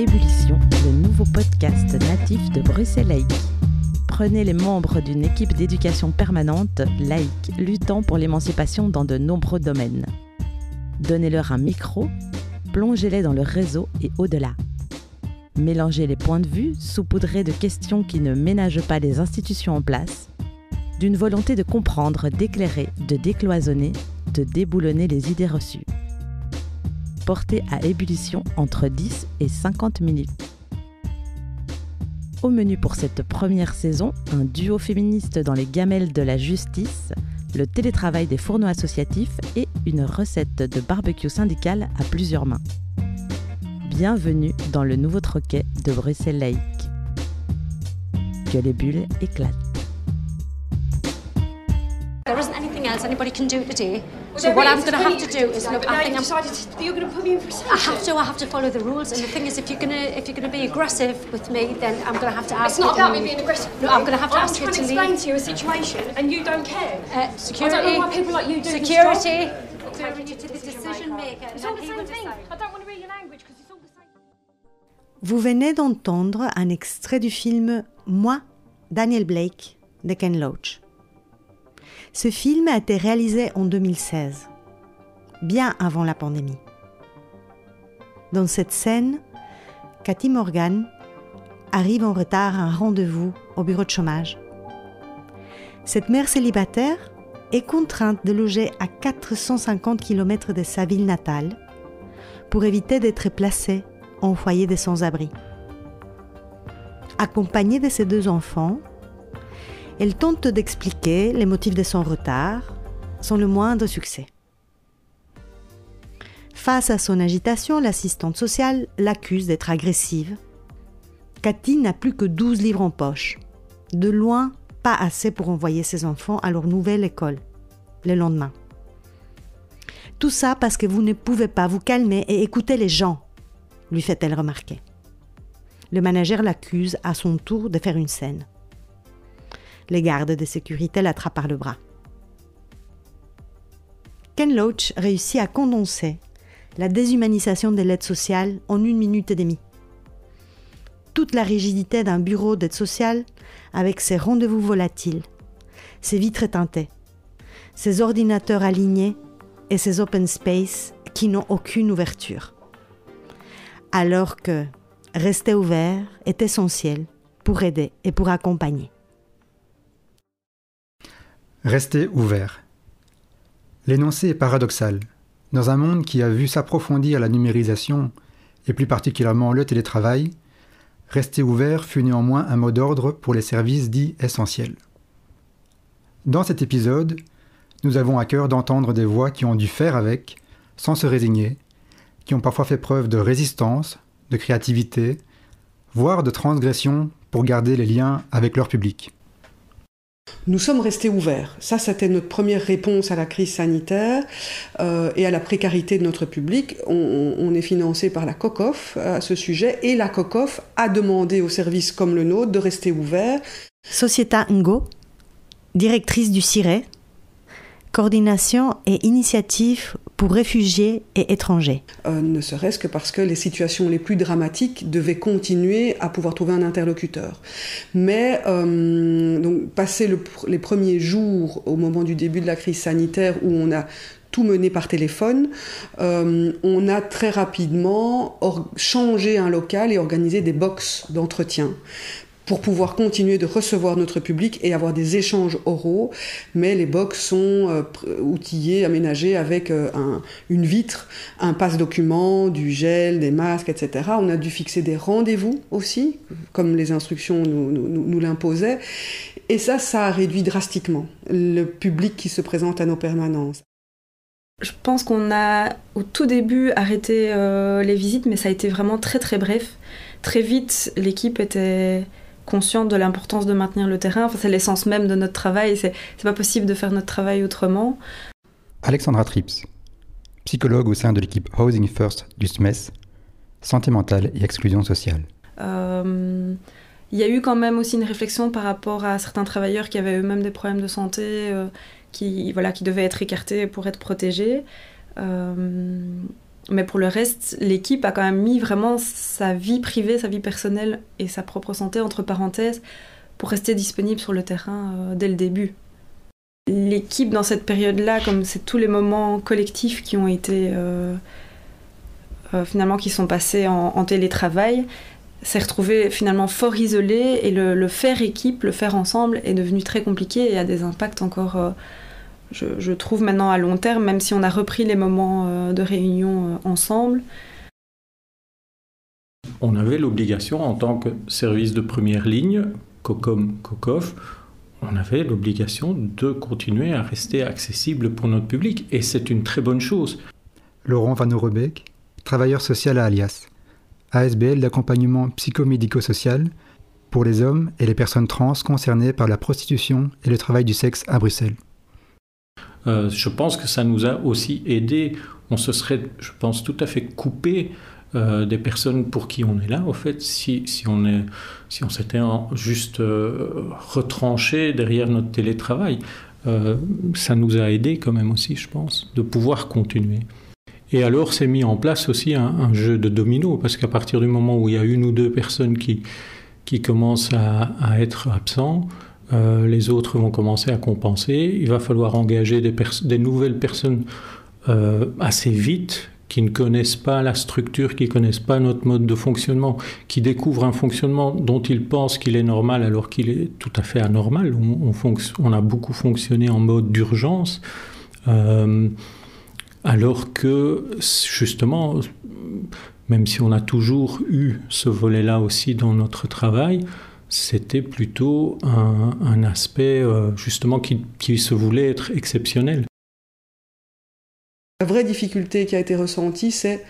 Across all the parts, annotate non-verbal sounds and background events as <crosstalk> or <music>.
Ébullition, le nouveau podcast natif de Bruxelles Laïque. Prenez les membres d'une équipe d'éducation permanente, laïque, luttant pour l'émancipation dans de nombreux domaines. Donnez-leur un micro, plongez-les dans le réseau et au-delà. Mélangez les points de vue, saupoudrés de questions qui ne ménagent pas les institutions en place, d'une volonté de comprendre, d'éclairer, de décloisonner, de déboulonner les idées reçues. Portez à ébullition entre 10 et 50 minutes. Au menu pour cette première saison, un duo féministe dans les gamelles de la justice, le télétravail des fourneaux associatifs et une recette de barbecue syndical à plusieurs mains. Bienvenue dans le nouveau troquet de Bruxelles laïque. Que les bulles éclatent. So what I'm going to have to do is look. I think I'm. you're going to put me in for a I have to. I have to follow the rules. And the thing is, if you're gonna if you're gonna be aggressive with me, then I'm going to have to ask. It's not about me being aggressive. No, I'm going to have to I'm ask you trying to to explain leave. to you a situation, and you don't care. Uh, security. I don't know why people like you do this Security. job. Taking you to the decision maker. It's all the he same thing. I don't want to read your language because it's all the same. Vous venez d'entendre un extrait du film Moi, Daniel Blake de Ken Loach. Ce film a été réalisé en 2016, bien avant la pandémie. Dans cette scène, Cathy Morgan arrive en retard à un rendez-vous au bureau de chômage. Cette mère célibataire est contrainte de loger à 450 km de sa ville natale pour éviter d'être placée en foyer des sans-abri. Accompagnée de ses deux enfants, elle tente d'expliquer les motifs de son retard sans le moindre succès. Face à son agitation, l'assistante sociale l'accuse d'être agressive. Cathy n'a plus que 12 livres en poche. De loin, pas assez pour envoyer ses enfants à leur nouvelle école le lendemain. Tout ça parce que vous ne pouvez pas vous calmer et écouter les gens, lui fait-elle remarquer. Le manager l'accuse à son tour de faire une scène. Les gardes de sécurité l'attrapent par le bras. Ken Loach réussit à condenser la déshumanisation de l'aide sociale en une minute et demie. Toute la rigidité d'un bureau d'aide sociale avec ses rendez-vous volatiles, ses vitres teintées, ses ordinateurs alignés et ses open space qui n'ont aucune ouverture. Alors que rester ouvert est essentiel pour aider et pour accompagner. Rester ouvert. L'énoncé est paradoxal. Dans un monde qui a vu s'approfondir la numérisation, et plus particulièrement le télétravail, rester ouvert fut néanmoins un mot d'ordre pour les services dits essentiels. Dans cet épisode, nous avons à cœur d'entendre des voix qui ont dû faire avec, sans se résigner, qui ont parfois fait preuve de résistance, de créativité, voire de transgression pour garder les liens avec leur public. Nous sommes restés ouverts. Ça, c'était notre première réponse à la crise sanitaire euh, et à la précarité de notre public. On, est financé par la COCOF à ce sujet et la COCOF a demandé aux services comme le nôtre de rester ouverts. Societa Ngo, directrice du CIRE, coordination et initiative pour réfugiés et étrangers. Euh, ne serait-ce que parce que les situations les plus dramatiques devaient continuer à pouvoir trouver un interlocuteur. Mais euh, donc, passé les premiers jours au moment du début de la crise sanitaire où on a tout mené par téléphone, euh, on a très rapidement changé un local et organisé des box d'entretien pour pouvoir continuer de recevoir notre public et avoir des échanges oraux, mais les box sont euh, outillés, aménagés avec euh, un- une vitre, un passe-document, du gel, des masques, etc. On a dû fixer des rendez-vous aussi, comme les instructions nous l'imposaient, et ça, ça a réduit drastiquement le public qui se présente à nos permanences. Je pense qu'on a au tout début arrêté euh, les visites, mais ça a été vraiment très très bref. Très vite, l'équipe était consciente de l'importance de maintenir le terrain. Enfin, c'est l'essence même de notre travail. C'est pas possible de faire notre travail autrement. Alexandra Trips, psychologue au sein de l'équipe Housing First du SMES, santé mentale et exclusion sociale. Euh, Il y a eu quand même aussi une réflexion par rapport à certains travailleurs qui avaient eux-mêmes des problèmes de santé, euh, qui, voilà, qui devaient être écartés pour être protégés. Euh, Mais pour le reste, l'équipe a quand même mis vraiment sa vie privée, sa vie personnelle et sa propre santé entre parenthèses pour rester disponible sur le terrain euh, dès le début. L'équipe dans cette période-là, comme c'est tous les moments collectifs qui ont été euh, euh, finalement qui sont passés en, télétravail, s'est retrouvé finalement fort isolé et le, le, faire équipe, le faire ensemble est devenu très compliqué et a des impacts encore, je, je, trouve maintenant à long terme, même si on a repris les moments euh, de réunion euh, ensemble. On avait l'obligation en tant que service de première ligne, COCOM, COCOF, on avait l'obligation de continuer à rester accessible pour notre public et c'est une très bonne chose. Laurent Van Orebeek, travailleur social à Alias. ASBL d'accompagnement psychomédico-social pour les hommes et les personnes trans concernées par la prostitution et le travail du sexe à Bruxelles. Euh, je pense que ça nous a aussi aidé. On se serait, je pense, tout à fait coupé euh, des personnes pour qui on est là, au fait, si, on s'était juste euh, retranché derrière notre télétravail. Euh, ça nous a aidé quand même aussi, je pense, de pouvoir continuer. Et alors s'est mis en place aussi un, un jeu de domino, parce qu'à partir du moment où il y a une ou deux personnes qui, qui commencent à, à être absents, euh, les autres vont commencer à compenser. Il va falloir engager des, nouvelles personnes euh, assez vite, qui ne connaissent pas la structure, qui ne connaissent pas notre mode de fonctionnement, qui découvrent un fonctionnement dont ils pensent qu'il est normal alors qu'il est tout à fait anormal. On a beaucoup fonctionné en mode d'urgence. Euh, alors que, justement, même si on a toujours eu ce volet-là aussi dans notre travail, c'était plutôt un, aspect, euh, justement, qui, qui, se voulait être exceptionnel. La vraie difficulté qui a été ressentie, c'est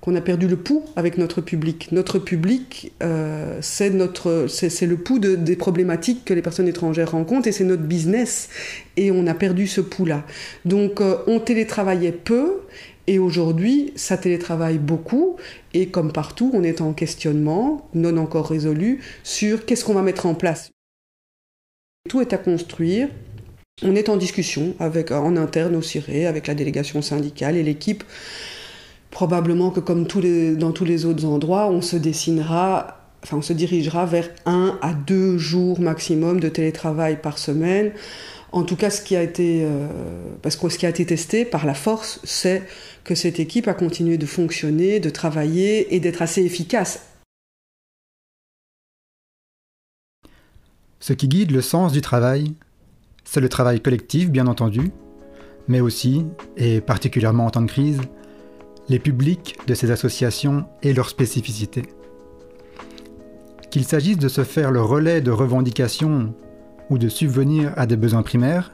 qu'on a perdu le pouls avec notre public. Notre public, euh, c'est le pouls de, des problématiques que les personnes étrangères rencontrent et c'est notre business. Et on a perdu ce pouls-là. Donc euh, on télétravaillait peu et aujourd'hui, ça télétravaille beaucoup et comme partout, on est en questionnement, non encore résolu, sur qu'est-ce qu'on va mettre en place. Tout est à construire. On est en discussion avec, en interne au CIRE, avec la délégation syndicale et l'équipe probablement que comme dans tous les autres endroits, on se dessinera, enfin on se dirigera vers un à deux jours maximum de télétravail par semaine. En tout cas, ce qui a été, euh, parce que ce qui a été testé par la force, c'est que cette équipe a continué de fonctionner, de travailler et d'être assez efficace. Ce qui guide le sens du travail, c'est le travail collectif, bien entendu, mais aussi, et particulièrement en temps de crise, les publics de ces associations et leurs spécificités. Qu'il s'agisse de se faire le relais de revendications ou de subvenir à des besoins primaires,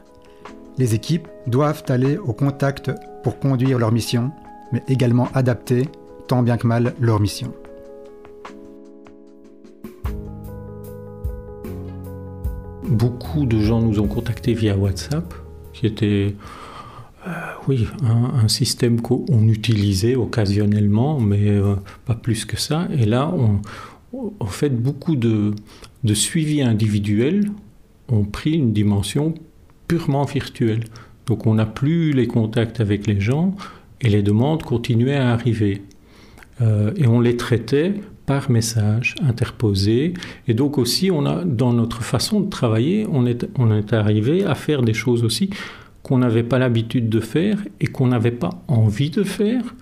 les équipes doivent aller au contact pour conduire leur mission, mais également adapter, tant bien que mal, leur mission. Beaucoup de gens nous ont contactés via WhatsApp, qui était euh, oui, un, système qu'on utilisait occasionnellement, mais euh, pas plus que ça. Et là, on, en fait, beaucoup de, de suivi individuel ont pris une dimension purement virtuelle. Donc on n'a plus les contacts avec les gens et les demandes continuaient à arriver. Euh, et on les traitait par message interposé. Et donc aussi, on a, dans notre façon de travailler, on est, arrivé à faire des choses aussi qu'on n'avait pas l'habitude de faire et qu'on n'avait pas envie de faire.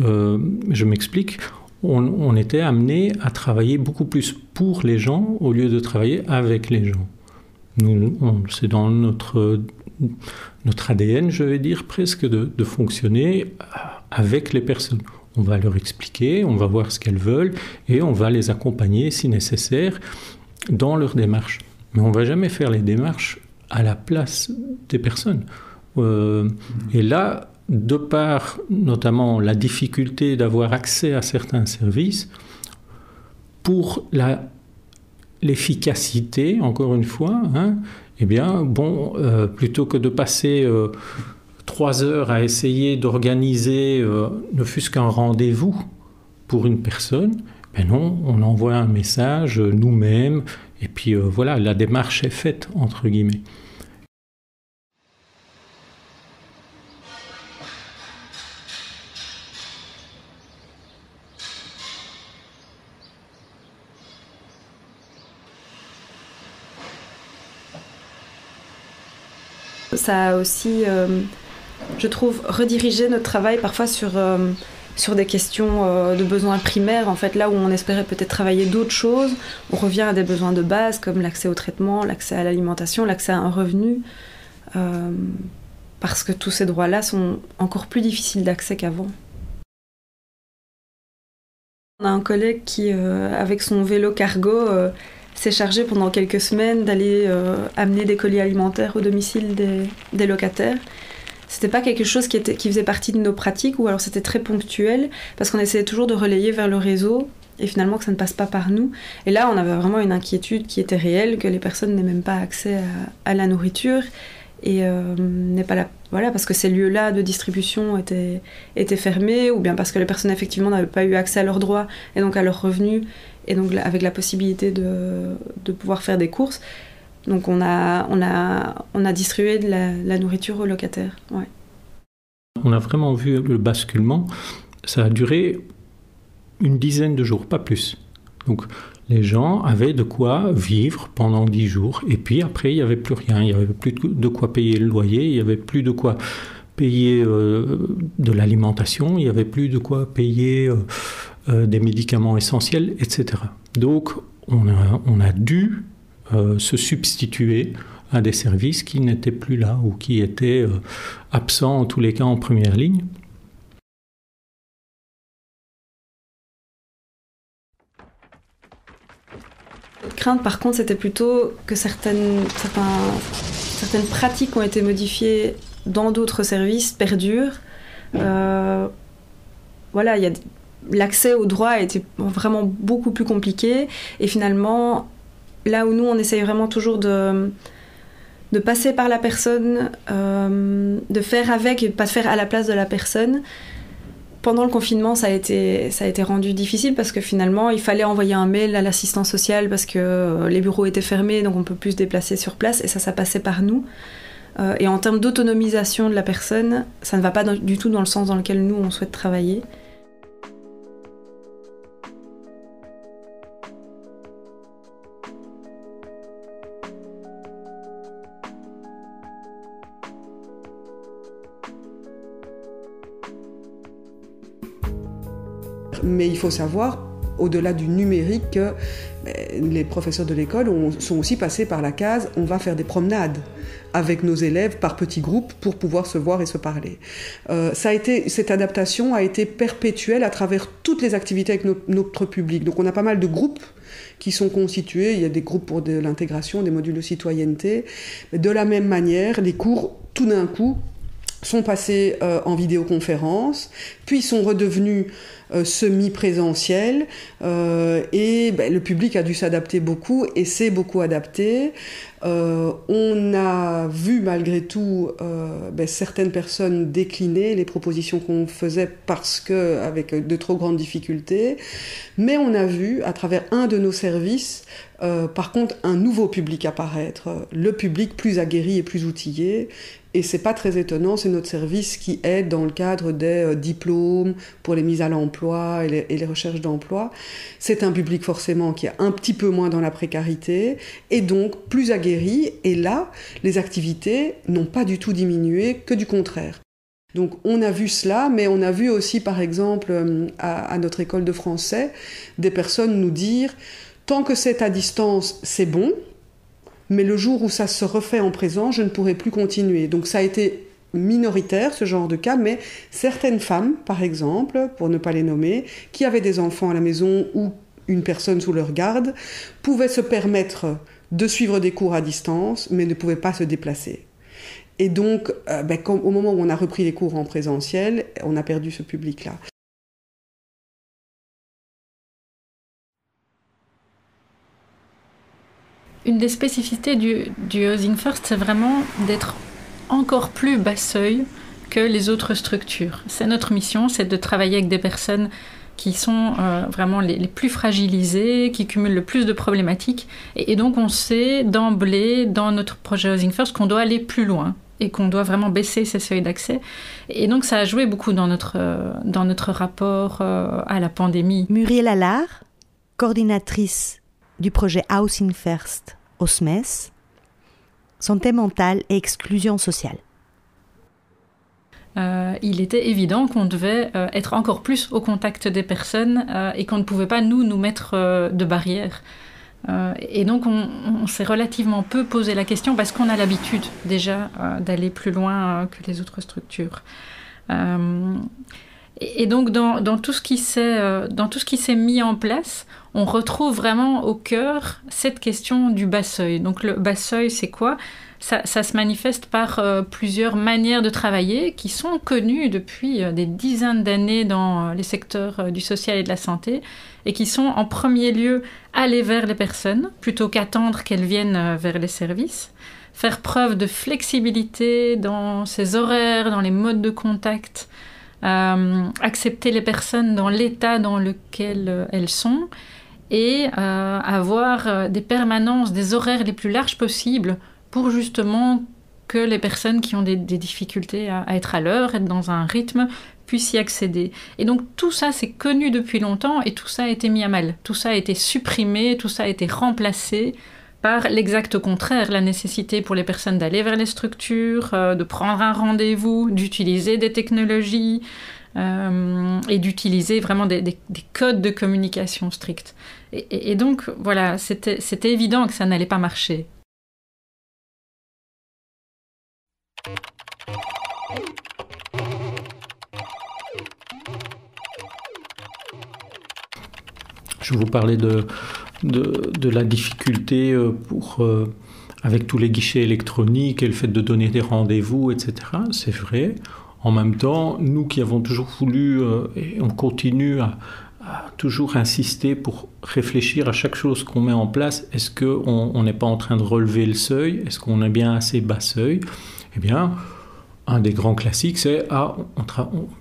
Euh, je m'explique. On, on, était amené à travailler beaucoup plus pour les gens au lieu de travailler avec les gens. C'est dans notre, notre ADN, je vais dire presque, de, fonctionner avec les personnes. On va leur expliquer, on va voir ce qu'elles veulent et on va les accompagner si nécessaire dans leur démarche. Mais on ne va jamais faire les démarches à la place des personnes. Euh, et là, de par notamment la difficulté d'avoir accès à certains services, pour l'efficacité, encore une fois, hein, eh bien, bon, euh, plutôt que de passer euh, trois heures à essayer d'organiser euh, ne fût-ce qu'un rendez-vous pour une personne, ben non, on envoie un message nous-mêmes, et puis voilà, la démarche est faite, entre guillemets. Ça a aussi, euh, je trouve, redirigé notre travail parfois sur, euh, sur des questions euh, de besoins primaires. En fait, là où on espérait peut-être travailler d'autres choses, on revient à des besoins de base comme l'accès au traitement, l'accès à l'alimentation, l'accès à un revenu. Parce que tous ces droits-là sont encore plus difficiles d'accès qu'avant. On a un collègue qui, avec son vélo cargo, s'est chargé pendant quelques semaines d'aller euh, amener des colis alimentaires au domicile des, des locataires. C'était pas quelque chose qui, faisait partie de nos pratiques, ou alors c'était très ponctuel, parce qu'on essayait toujours de relayer vers le réseau, et finalement que ça ne passe pas par nous. Et là, on avait vraiment une inquiétude qui était réelle, que les personnes n'aient même pas accès à, à la nourriture, et euh, n'est pas là voilà parce que ces lieux-là de distribution étaient, étaient fermés ou bien parce que les personnes effectivement n'avaient pas eu accès à leurs droits et donc à leurs revenus et donc avec la possibilité de, de pouvoir faire des courses donc on a, on a, on a distribué de la, nourriture aux locataires. On a vraiment vu le basculement ça a duré une dizaine de jours pas plus donc les gens avaient de quoi vivre pendant dix jours. Et puis après, il n'y avait plus rien. Il n'y avait plus de quoi payer le loyer, il n'y avait plus de quoi payer euh, de l'alimentation, il n'y avait plus de quoi payer euh, euh, des médicaments essentiels, etc. Donc, on a, dû euh, se substituer à des services qui n'étaient plus là ou qui étaient euh, absents en tous les cas en première ligne. Crainte, par contre, c'était plutôt que certaines, certaines pratiques ont été modifiées dans d'autres services, perdurent. Voilà, il y a l'accès aux droits a été vraiment beaucoup plus compliqué. Et finalement, là où nous, on essaye vraiment toujours de, de passer par la personne, euh, de faire avec et pas de faire à la place de la personne. Pendant le confinement, ça a, été, ça a été rendu difficile parce que finalement, il fallait envoyer un mail à l'assistance sociale parce que les bureaux étaient fermés, donc on peut plus se déplacer sur place et ça, ça passait par nous. Euh, et en termes d'autonomisation de la personne, ça ne va pas du tout dans le sens dans lequel nous, on souhaite travailler. Mais il faut savoir, au-delà du numérique, que les professeurs de l'école sont aussi passés par la case on va faire des promenades avec nos élèves par petits groupes pour pouvoir se voir et se parler. Euh, ça a été, cette adaptation a été perpétuelle à travers toutes les activités avec no notre public. Donc on a pas mal de groupes qui sont constitués. Il y a des groupes pour de l'intégration, des modules de citoyenneté. De la même manière, les cours, tout d'un coup, sont passés euh, en vidéoconférence, puis sont redevenus euh, semi-présentiels, euh, et ben, le public a dû s'adapter beaucoup et s'est beaucoup adapté. Euh, on a vu malgré tout ben, certaines personnes décliner les propositions qu'on faisait parce que avec de trop grandes difficultés, mais on a vu à travers un de nos services euh, par contre, un nouveau public apparaître, le public plus aguerri et plus outillé. Et c'est pas très étonnant, c'est notre service qui aide dans le cadre des euh, diplômes pour les mises à l'emploi et les, recherches d'emploi. C'est un public forcément qui est un petit peu moins dans la précarité et donc plus aguerri. Et là, les activités n'ont pas du tout diminué, que du contraire. Donc on a vu cela, mais on a vu aussi par exemple à, à notre école de français des personnes nous dire Tant que c'est à distance, c'est bon, mais le jour où ça se refait en présent, je ne pourrai plus continuer. Donc ça a été minoritaire, ce genre de cas, mais certaines femmes, par exemple, pour ne pas les nommer, qui avaient des enfants à la maison ou une personne sous leur garde, pouvaient se permettre de suivre des cours à distance, mais ne pouvaient pas se déplacer. Et donc, euh, ben, au moment où on a repris les cours en présentiel, on a perdu ce public-là. Une des spécificités du, Housing First, c'est vraiment d'être encore plus bas seuil que les autres structures. C'est notre mission, c'est de travailler avec des personnes qui sont euh, vraiment les, plus fragilisées, qui cumulent le plus de problématiques. Et, et donc on sait d'emblée dans notre projet Housing First qu'on doit aller plus loin et qu'on doit vraiment baisser ces seuils d'accès. Et donc ça a joué beaucoup dans notre, euh, dans notre rapport euh, à la pandémie. Muriel Allard, coordinatrice du projet Housing First au SMES, santé mentale et exclusion sociale. Euh, il était évident qu'on devait euh, être encore plus au contact des personnes euh, et qu'on ne pouvait pas nous nous mettre de barrières. et donc on, on s'est relativement peu posé la question parce qu'on a l'habitude déjà d'aller plus loin que les autres structures. Et, donc dans, dans, tout ce qui s'est mis en place, on retrouve vraiment au cœur cette question du bas seuil. Donc le bas seuil, c'est quoi? Ça, se manifeste par euh, plusieurs manières de travailler qui sont connues depuis euh, des dizaines d'années dans euh, les secteurs du social et de la santé et qui sont en premier lieu aller vers les personnes plutôt qu'attendre qu'elles viennent vers les services, faire preuve de flexibilité dans ses horaires, dans les modes de contact, accepter les personnes dans l'état dans lequel elles sont et avoir des permanences, des horaires les plus larges possibles pour justement que les personnes qui ont des, difficultés à, être à l'heure, être dans un rythme, puissent y accéder. Et donc tout ça, c'est connu depuis longtemps et tout ça a été mis à mal. Tout ça a été supprimé, tout ça a été remplacé par l'exact contraire, la nécessité pour les personnes d'aller vers les structures, euh, de prendre un rendez-vous, d'utiliser des technologies euh, et d'utiliser vraiment des, codes de communication stricts. et donc voilà, c'était évident que ça n'allait pas marcher. Je vous parlais de, de, la difficulté euh, pour, euh, avec tous les guichets électroniques et le fait de donner des rendez-vous, etc. C'est vrai. En même temps, nous qui avons toujours voulu, euh, et on continue à, toujours insister pour réfléchir à chaque chose qu'on met en place, est-ce qu'on n'est pas en train de relever le seuil? Est-ce qu'on est bien assez bas seuil? Eh bien, un des grands classiques, c'est ah,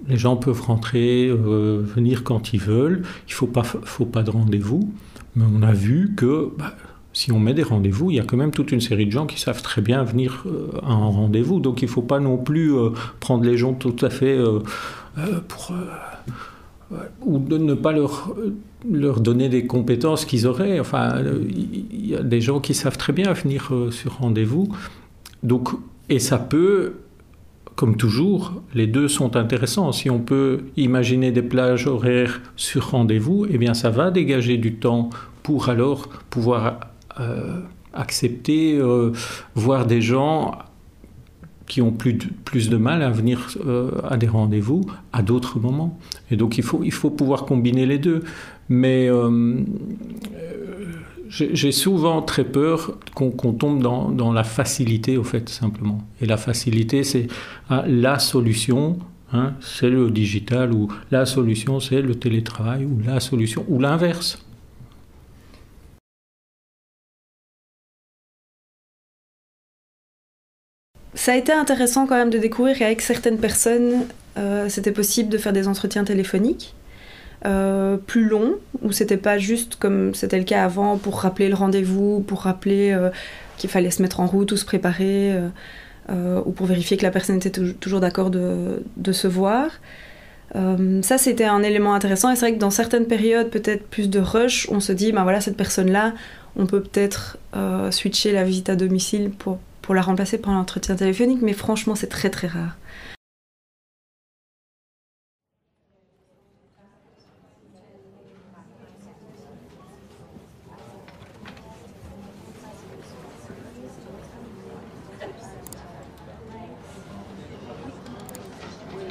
les gens peuvent rentrer, venir quand ils veulent, il ne faut pas, faut pas de rendez-vous. Mais on a vu que bah, si on met des rendez-vous, il y a quand même toute une série de gens qui savent très bien venir euh, à un rendez-vous. Donc il ne faut pas non plus euh, prendre les gens tout à fait pour. ou ne pas leur, leur donner des compétences qu'ils auraient. Enfin, il y a des gens qui savent très bien venir sur rendez-vous. Donc, et ça peut comme toujours, les deux sont intéressants. Si on peut imaginer des plages horaires sur rendez-vous, eh bien ça va dégager du temps pour alors pouvoir euh, accepter, euh, voir des gens qui ont plus de, plus de mal à venir euh, à des rendez-vous à d'autres moments. Et donc il faut, il faut pouvoir combiner les deux. Mais j'ai souvent très peur qu'on tombe dans, la facilité, au fait, simplement. Et la facilité, c'est ah, la solution, hein, c'est le digital, ou la solution, c'est le télétravail, ou la solution, ou l'inverse. Ça a été intéressant quand même de découvrir qu'avec certaines personnes, euh, c'était possible de faire des entretiens téléphoniques. Euh, plus long, où c'était pas juste comme c'était le cas avant pour rappeler le rendez-vous, pour rappeler euh, qu'il fallait se mettre en route ou se préparer, euh, ou pour vérifier que la personne était toujours d'accord de, se voir. ça, c'était un élément intéressant. Et c'est vrai que dans certaines périodes, peut-être plus de rush, on se dit, ben voilà, cette personne-là, on peut peut-être switcher la visite à domicile pour, pour la remplacer par l'entretien téléphonique, mais franchement, c'est très très rare.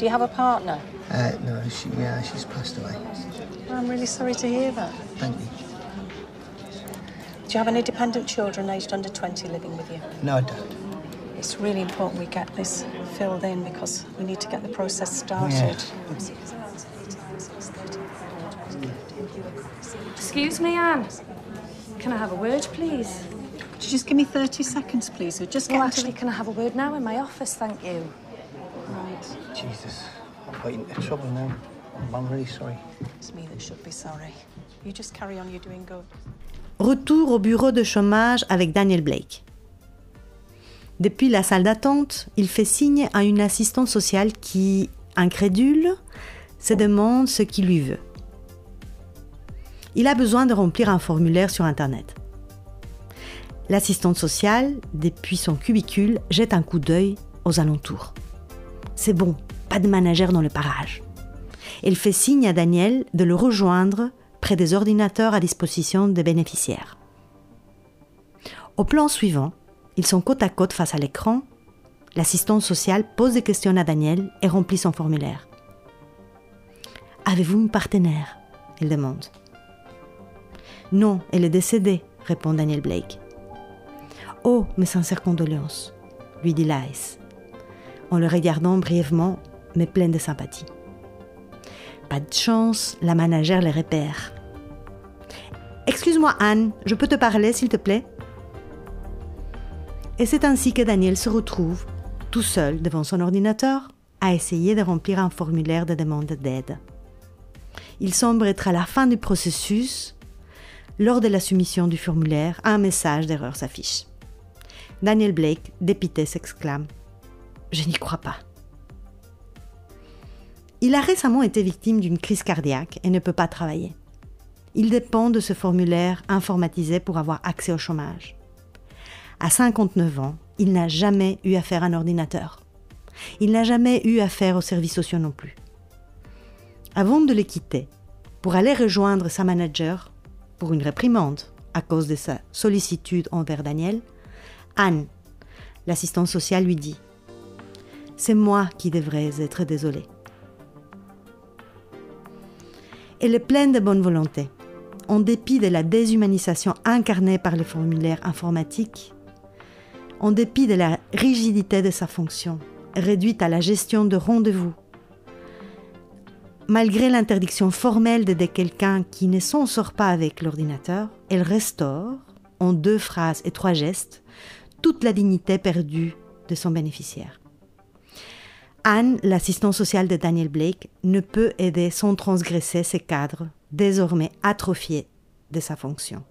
Do you have a partner? Uh, no, she, yeah, she's passed away. I'm really sorry to hear that. Thank you. Do you have any dependent children aged under 20 living with you? No, I don't. It's really important we get this filled in because we need to get the process started. Yeah. Excuse me, Anne. Can I have a word, please? Could you just give me 30 seconds, please? We're just well, getting actually, can I have a word now in my office? Thank you. Jesus, I'm getting into trouble now. I'm really sorry. It's me that should be sorry. You just carry on, you're doing good. Retour au bureau de chômage avec Daniel Blake. Depuis la salle d'attente, il fait signe à une assistante sociale qui, incrédule, se demande ce qu'il lui veut. Il a besoin de remplir un formulaire sur Internet. L'assistante sociale, depuis son cubicule, jette un coup d'œil aux alentours. C'est bon, pas de manager dans le parage. Elle fait signe à Daniel de le rejoindre près des ordinateurs à disposition des bénéficiaires. Au plan suivant, ils sont côte à côte face à l'écran. L'assistante sociale pose des questions à Daniel et remplit son formulaire. Avez-vous une partenaire? Elle demande. Non, elle est décédée, répond Daniel Blake. Oh, mes sincères condoléances, lui dit Lice, en le regardant brièvement, mais pleine de sympathie. Pas de chance, la managère les repère. Excuse-moi Anne, je peux te parler s'il te plaît? Et c'est ainsi que Daniel se retrouve, tout seul devant son ordinateur, à essayer de remplir un formulaire de demande d'aide. Il semble être à la fin du processus. Lors de la soumission du formulaire, un message d'erreur s'affiche. Daniel Blake, dépité, s'exclame Je n'y crois pas. Il a récemment été victime d'une crise cardiaque et ne peut pas travailler. Il dépend de ce formulaire informatisé pour avoir accès au chômage. À 59 ans, il n'a jamais eu affaire à un ordinateur. Il n'a jamais eu affaire aux services sociaux non plus. Avant de les quitter, pour aller rejoindre sa manager pour une réprimande à cause de sa sollicitude envers Daniel, Anne, l'assistante sociale, lui dit C'est moi qui devrais être désolée. Elle est pleine de bonne volonté. En dépit de la déshumanisation incarnée par les formulaires informatiques, en dépit de la rigidité de sa fonction, réduite à la gestion de rendez-vous, malgré l'interdiction formelle d'aider quelqu'un qui ne s'en sort pas avec l'ordinateur, elle restaure, en deux phrases et trois gestes, toute la dignité perdue de son bénéficiaire. Anne, l'assistante sociale de Daniel Blake, ne peut aider sans transgresser ses cadres, désormais atrophiés de sa fonction.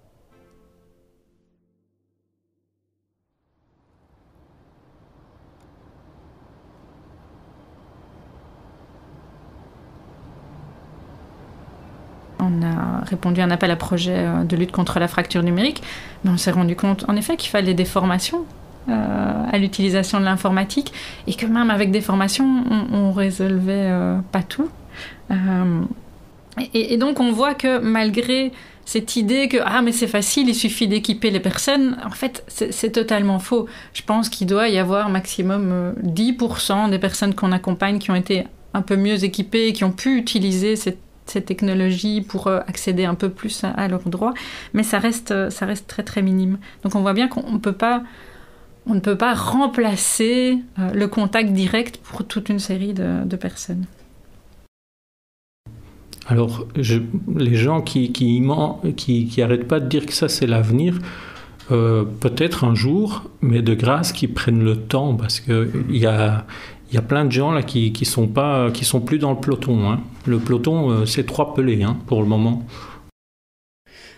On a répondu à un appel à projet euh, de lutte contre la fracture numérique, mais on s'est rendu compte en effet qu'il fallait des formations euh, à l'utilisation de l'informatique et que même avec des formations, on, ne résolvait euh, pas tout. Et, et, donc on voit que malgré cette idée que ah mais c'est facile, il suffit d'équiper les personnes, en fait c'est totalement faux. Je pense qu'il doit y avoir maximum 10% des personnes qu'on accompagne qui ont été un peu mieux équipées qui ont pu utiliser cette technologie pour euh, accéder un peu plus à, leurs droits, mais ça reste, euh, ça reste très très minime. Donc on voit bien qu'on peut pas, on ne peut pas remplacer euh, le contact direct pour toute une série de, personnes. Alors, les gens qui qui, qui, qui arrêtent pas de dire que ça c'est l'avenir, peut-être un jour, mais de grâce qu'ils prennent le temps parce qu'il y a, il y a plein de gens là qui qui sont pas qui sont plus dans le peloton. Hein. Le peloton, euh, c'est trois pelés hein, pour le moment.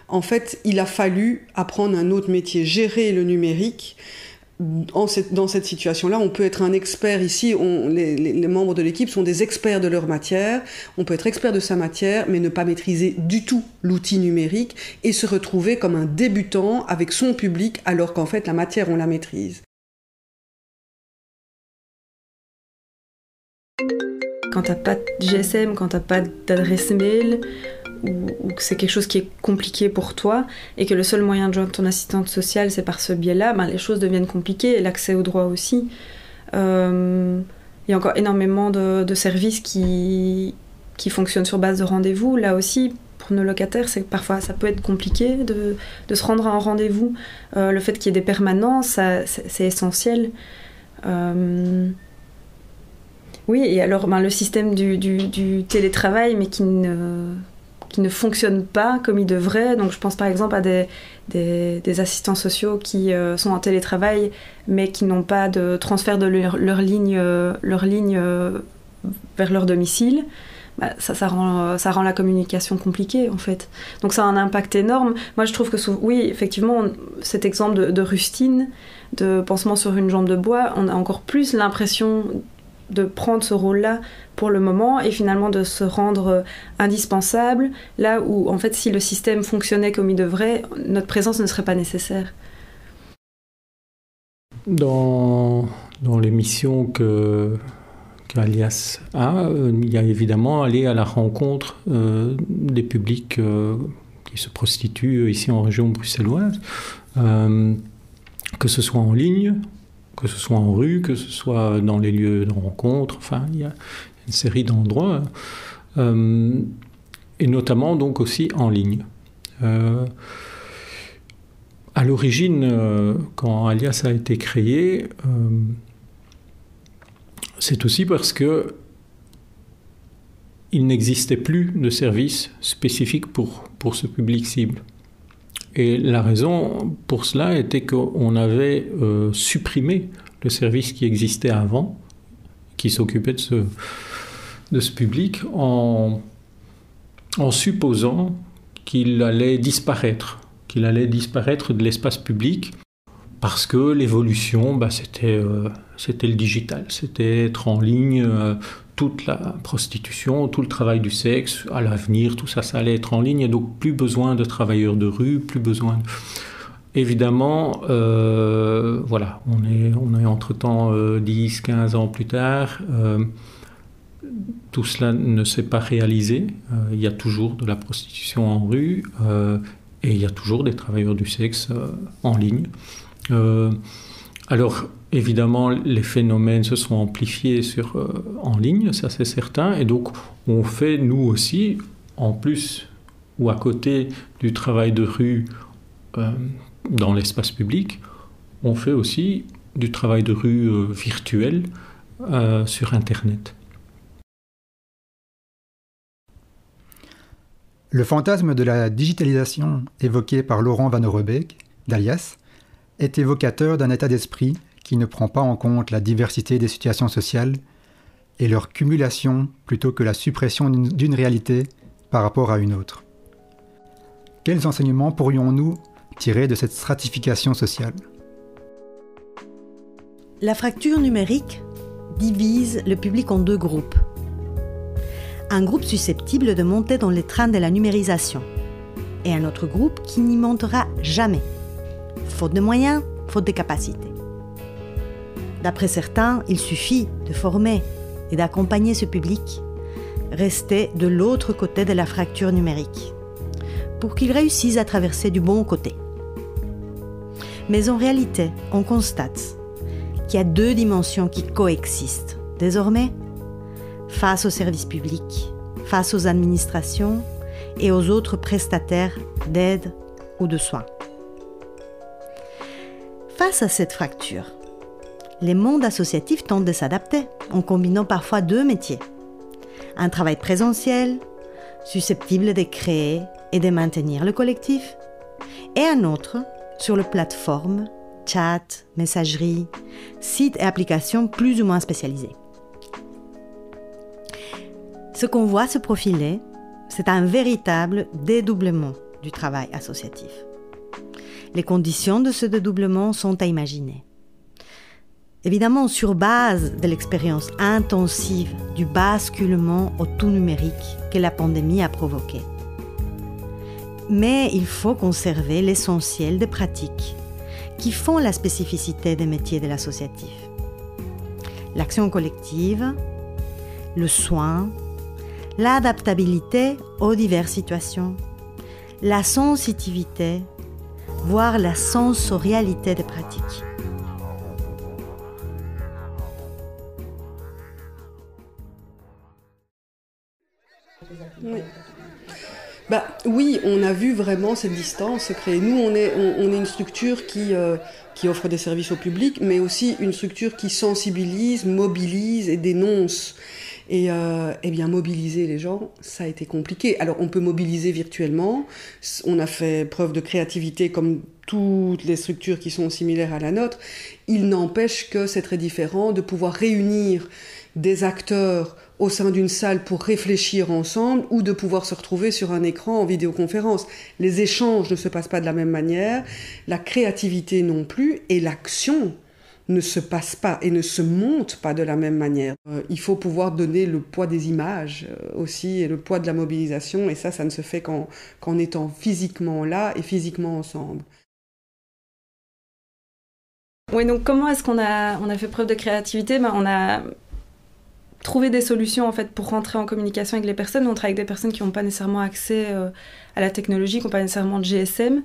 En fait, il a fallu apprendre un autre métier, gérer le numérique. Dans cette situation-là, on peut être un expert ici, les, les, membres de l'équipe sont des experts de leur matière, on peut être expert de sa matière, mais ne pas maîtriser du tout l'outil numérique et se retrouver comme un débutant avec son public alors qu'en fait la matière, on la maîtrise. Quand t'as pas de GSM, quand t'as pas d'adresse mail, ou, que c'est quelque chose qui est compliqué pour toi, et que le seul moyen de joindre ton assistante sociale c'est par ce biais-là, ben, les choses deviennent compliquées, et l'accès au droit aussi. Euh, il y a encore énormément de, services qui, qui fonctionnent sur base de rendez-vous. Là aussi, pour nos locataires, c'est parfois ça peut être compliqué de, de se rendre à un rendez-vous. Euh, le fait qu'il y ait des permanences, c'est essentiel. Euh, oui, et alors ben, le système du, télétravail, mais qui ne, qui ne fonctionne pas comme il devrait. Donc je pense par exemple à des, des, assistants sociaux qui euh, sont en télétravail, mais qui n'ont pas de transfert de leur, ligne, leur ligne euh, vers leur domicile. Bah, ça, ça, rend, ça rend la communication compliquée en fait. Donc ça a un impact énorme. Moi je trouve que oui, effectivement, cet exemple de, de rustine, de pansement sur une jambe de bois, on a encore plus l'impression de prendre ce rôle-là pour le moment et finalement de se rendre euh, indispensable là où en fait si le système fonctionnait comme il devrait, notre présence ne serait pas nécessaire. dans, dans les missions que qu'Alias a, il y a évidemment aller à la rencontre des publics qui se prostituent ici en région bruxelloise, que ce soit en ligne, que ce soit en rue, que ce soit dans les lieux de rencontre, enfin, il y a une série d'endroits, euh, et notamment donc aussi en ligne. Euh, à l'origine, euh, quand Alias a été créé, c'est aussi parce que il n'existait plus de service spécifique pour, pour ce public cible. Et la raison pour cela était qu'on avait euh, supprimé le service qui existait avant, qui s'occupait de ce, public, en, supposant qu'il allait disparaître, qu'il allait disparaître de l'espace public, parce que l'évolution, bah, c'était, euh, c'était le digital, c'était être en ligne, euh, toute la prostitution, tout le travail du sexe, à l'avenir, tout ça, ça allait être en ligne, donc plus besoin de travailleurs de rue, plus besoin de... Évidemment, euh, voilà, on est, on est entre-temps 10, euh, 15 ans plus tard. Euh, tout cela ne s'est pas réalisé. il y a toujours de la prostitution en rue et il y a toujours des travailleurs du sexe en ligne. alors, Évidemment, les phénomènes se sont amplifiés euh, en ligne, ça c'est certain, et donc on fait nous aussi, en plus ou à côté du travail de rue euh, dans l'espace public, on fait aussi du travail de rue euh, virtuel sur Internet. Le fantasme de la digitalisation évoqué par Laurent Van Orebeek, d'Alias, est évocateur d'un état d'esprit qui ne prend pas en compte la diversité des situations sociales et leur cumulation plutôt que la suppression d'une réalité par rapport à une autre. Quels enseignements pourrions-nous tirer de cette stratification sociale? La fracture numérique divise le public en deux groupes. Un groupe susceptible de monter dans les trains de la numérisation et un autre groupe qui n'y montera jamais, faute de moyens, faute de capacités. D'après certains, il suffit de former et d'accompagner ce public, rester de l'autre côté de la fracture numérique, pour qu'il réussisse à traverser du bon côté. Mais en réalité, on constate qu'il y a deux dimensions qui coexistent désormais face aux services publics, face aux administrations et aux autres prestataires d'aide ou de soins. Face à cette fracture, les mondes associatifs tentent de s'adapter en combinant parfois deux métiers. Un travail présentiel, susceptible de créer et de maintenir le collectif, et un autre sur le plateforme, chat, messagerie, sites et applications plus ou moins spécialisés. Ce qu'on voit se profiler, c'est un véritable dédoublement du travail associatif. Les conditions de ce dédoublement sont à imaginer évidemment sur base de l'expérience intensive du basculement au tout numérique que la pandémie a provoqué. Mais il faut conserver l'essentiel des pratiques qui font la spécificité des métiers de l'associatif. L'action collective, le soin, l'adaptabilité aux diverses situations, la sensitivité, voire la sensorialité des pratiques. Oui. Bah, oui, on a vu vraiment cette distance se créer. Nous, on est, on, est une structure qui, euh, qui offre des services au public, mais aussi une structure qui sensibilise, mobilise et dénonce. Et euh, eh bien, mobiliser les gens, ça a été compliqué. Alors, on peut mobiliser virtuellement. On a fait preuve de créativité comme toutes les structures qui sont similaires à la nôtre. Il n'empêche que c'est très différent de pouvoir réunir des acteurs au sein d'une salle pour réfléchir ensemble ou de pouvoir se retrouver sur un écran en vidéoconférence. Les échanges ne se passent pas de la même manière, la créativité non plus, et l'action ne se passe pas et ne se monte pas de la même manière. Euh, il faut pouvoir donner le poids des images euh, aussi et le poids de la mobilisation, et ça, ça ne se fait qu'en étant physiquement là et physiquement ensemble. Oui, donc comment est-ce qu'on a, on a fait preuve de créativité? Ben, On a trouver des solutions en fait pour rentrer en communication avec les personnes. On travaille avec des personnes qui n'ont pas nécessairement accès euh, à la technologie, qui n'ont pas nécessairement de GSM.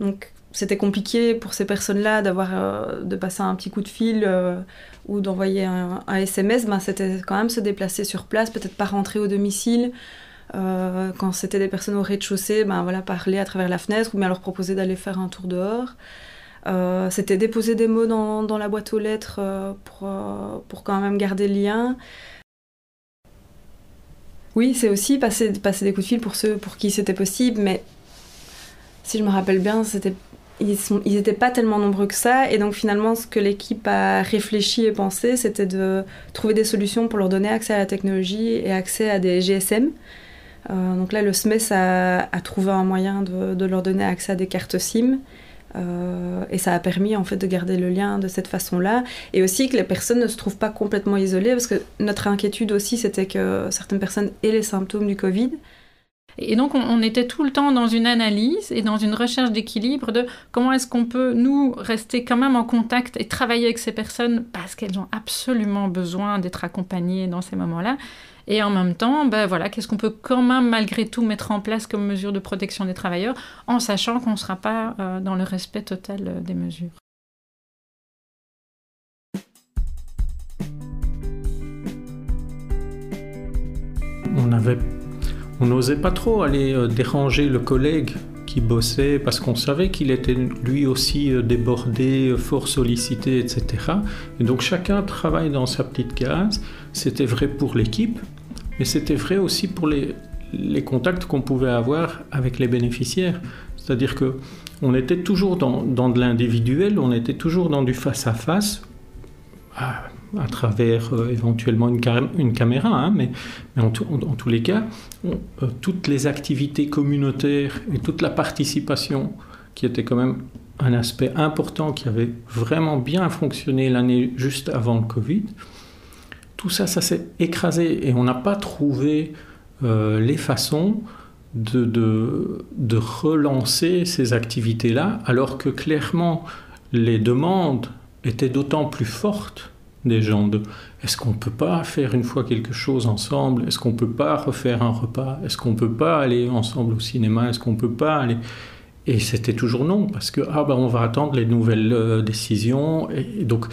Donc c'était compliqué pour ces personnes-là d'avoir euh, de passer un petit coup de fil euh, ou d'envoyer un, SMS. Ben, c'était quand même se déplacer sur place, peut-être pas rentrer au domicile. quand c'était des personnes au rez-de-chaussée, ben voilà, parler à travers la fenêtre ou bien leur proposer d'aller faire un tour dehors. c'était déposer des mots dans, la boîte aux lettres pour, pour quand même garder le lien. Oui, c'est aussi passer, des coups de fil pour ceux pour qui c'était possible, mais si je me rappelle bien, c'était ils n'étaient pas tellement nombreux que ça. Et donc finalement, ce que l'équipe a réfléchi et pensé, c'était de trouver des solutions pour leur donner accès à la technologie et accès à des GSM. Euh, donc là, le SMES a, a trouvé un moyen de, leur donner accès à des cartes SIM. Euh, et ça a permis en fait de garder le lien de cette façon-là et aussi que les personnes ne se trouvent pas complètement isolées parce que notre inquiétude aussi c'était que certaines personnes aient les symptômes du Covid. Et donc on, était tout le temps dans une analyse et dans une recherche d'équilibre de comment est-ce qu'on peut nous rester quand même en contact et travailler avec ces personnes parce qu'elles ont absolument besoin d'être accompagnées dans ces moments-là et en même temps, ben voilà, qu'est-ce qu'on peut quand même malgré tout mettre en place comme mesure de protection des travailleurs, en sachant qu'on ne sera pas euh, dans le respect total euh, des mesures. On on n'osait pas trop aller euh, déranger le collègue qui bossait parce qu'on savait qu'il était lui aussi débordé, fort sollicité, etc. Et donc chacun travaille dans sa petite case. C'était vrai pour l'équipe, mais c'était vrai aussi pour les, contacts qu'on pouvait avoir avec les bénéficiaires. C'est-à-dire que on était toujours dans, de l'individuel, on était toujours dans du face-à-face, à, travers euh, éventuellement une, caméra, hein, mais, en, tous les cas, euh, toutes les activités communautaires et toute la participation, qui était quand même un aspect important qui avait vraiment bien fonctionné l'année juste avant le Covid, tout ça, ça s'est écrasé et on n'a pas trouvé euh, les façons de, relancer ces activités-là, alors que clairement les demandes étaient d'autant plus fortes des gens de est-ce qu'on ne peut pas faire une fois quelque chose ensemble? Est-ce qu'on ne peut pas refaire un repas? Est-ce qu'on ne peut pas aller ensemble au cinéma? Est-ce qu'on ne peut pas aller? Et c'était toujours non, parce que ah ben, on va attendre les nouvelles euh, décisions. Et, donc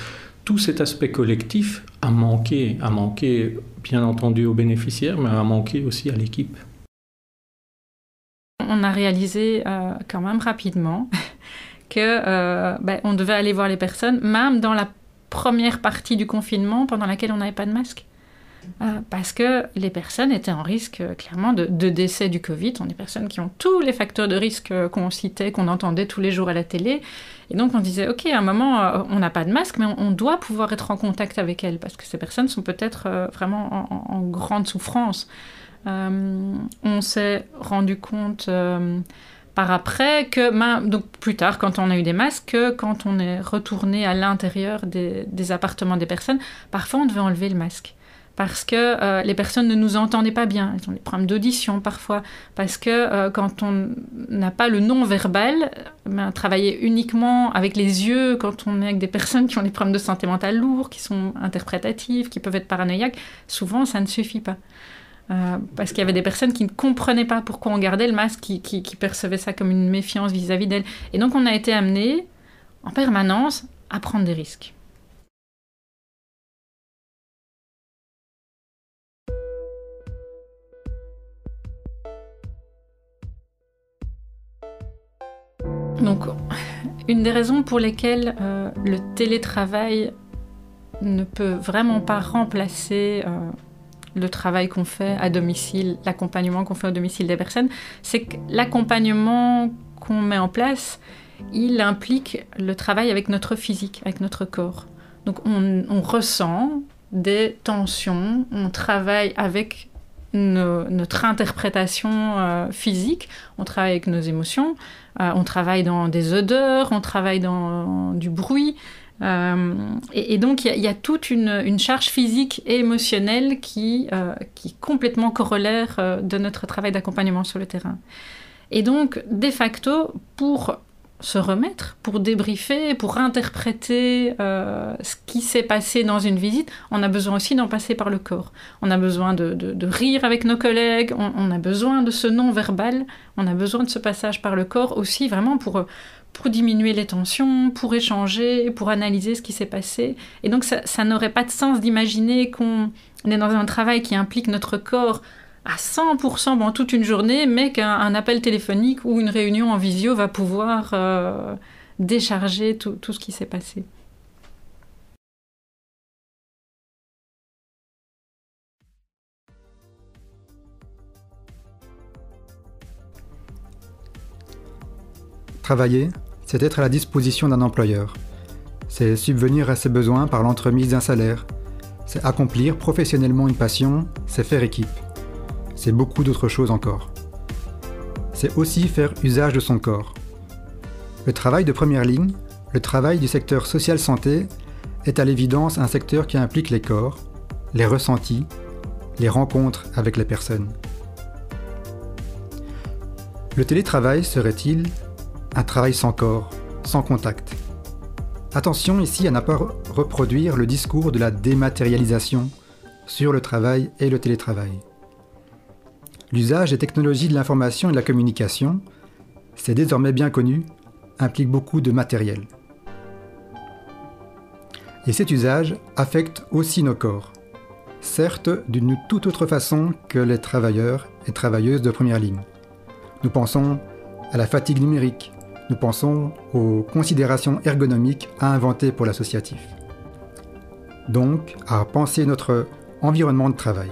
tout cet aspect collectif a manqué, bien entendu aux bénéficiaires, mais a manqué aussi à l'équipe. On a réalisé euh, quand même rapidement <laughs> que euh, ben, on devait aller voir les personnes, même dans la première partie du confinement pendant laquelle on n'avait pas de masque. Euh, parce que les personnes étaient en risque clairement de, décès du Covid. On est des personnes qui ont tous les facteurs de risque qu'on citait, qu'on entendait tous les jours à la télé. Et donc on disait, ok, à un moment, euh, on n'a pas de masque, mais on, doit pouvoir être en contact avec elles, parce que ces personnes sont peut-être euh, vraiment en, grande souffrance. on s'est rendu compte par après que, donc plus tard, quand on a eu des masques, que quand on est retourné à l'intérieur des, des appartements des personnes, parfois on devait enlever le masque parce que euh, les personnes ne nous entendaient pas bien. Elles ont des problèmes d'audition parfois, parce que euh, quand on n'a pas le non-verbal, ben, travailler uniquement avec les yeux, quand on est avec des personnes qui ont des problèmes de santé mentale lourds, qui sont interprétatives, qui peuvent être paranoïaques, souvent ça ne suffit pas. Euh, parce qu'il y avait des personnes qui ne comprenaient pas pourquoi on gardait le masque, qui, qui percevaient ça comme une méfiance vis-à-vis d'elles. Et donc on a été amené en permanence à prendre des risques. Donc, une des raisons pour lesquelles euh, le télétravail ne peut vraiment pas remplacer euh, le travail qu'on fait à domicile, l'accompagnement qu'on fait au domicile des personnes, c'est que l'accompagnement qu'on met en place, il implique le travail avec notre physique, avec notre corps. Donc on ressent des tensions, on travaille avec notre interprétation euh, physique, on travaille avec nos émotions, euh, on travaille dans des odeurs, on travaille dans du bruit. Euh, et, donc il y, a toute une, charge physique et émotionnelle qui, qui est complètement corollaire de notre travail d'accompagnement sur le terrain. Et donc, de facto, pour se remettre, pour débriefer, pour interpréter euh, ce qui s'est passé dans une visite, on a besoin aussi d'en passer par le corps. On a besoin de, rire avec nos collègues, on, a besoin de ce non-verbal, on a besoin de ce passage par le corps aussi vraiment pour, diminuer les tensions, pour échanger, pour analyser ce qui s'est passé. Et donc ça, ça n'aurait pas de sens d'imaginer qu'on est dans un travail qui implique notre corps à 100% pendant toute une journée, mais qu'un appel téléphonique ou une réunion en visio va pouvoir euh, décharger tout ce qui s'est passé. Travailler, c'est être à la disposition d'un employeur. C'est subvenir à ses besoins par l'entremise d'un salaire. C'est accomplir professionnellement une passion, c'est faire équipe c'est beaucoup d'autres choses encore. C'est aussi faire usage de son corps. Le travail de première ligne, le travail du secteur social-santé, est à l'évidence un secteur qui implique les corps, les ressentis, les rencontres avec les personnes. Le télétravail serait-il un travail sans corps, sans contact? Attention ici à ne pas reproduire le discours de la dématérialisation sur le travail et le télétravail. L'usage des technologies de l'information et de la communication, c'est désormais bien connu, implique beaucoup de matériel. Et cet usage affecte aussi nos corps, certes d'une toute autre façon que les travailleurs et travailleuses de première ligne. Nous pensons à la fatigue numérique, nous pensons aux considérations ergonomiques à inventer pour l'associatif. Donc, à penser notre environnement de travail.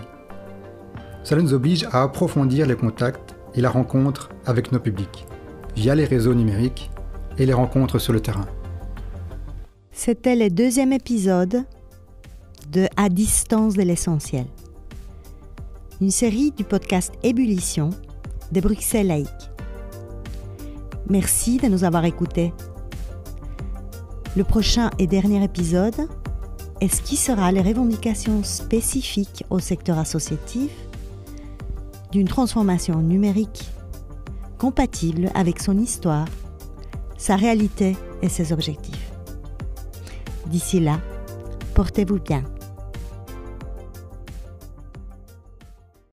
Cela nous oblige à approfondir les contacts et la rencontre avec nos publics, via les réseaux numériques et les rencontres sur le terrain. C'était le deuxième épisode de À distance de l'essentiel, une série du podcast Ébullition de Bruxelles Laïque. Merci de nous avoir écoutés. Le prochain et dernier épisode est ce qui sera les revendications spécifiques au secteur associatif d'une transformation numérique compatible avec son histoire, sa réalité et ses objectifs. D'ici là, portez-vous bien.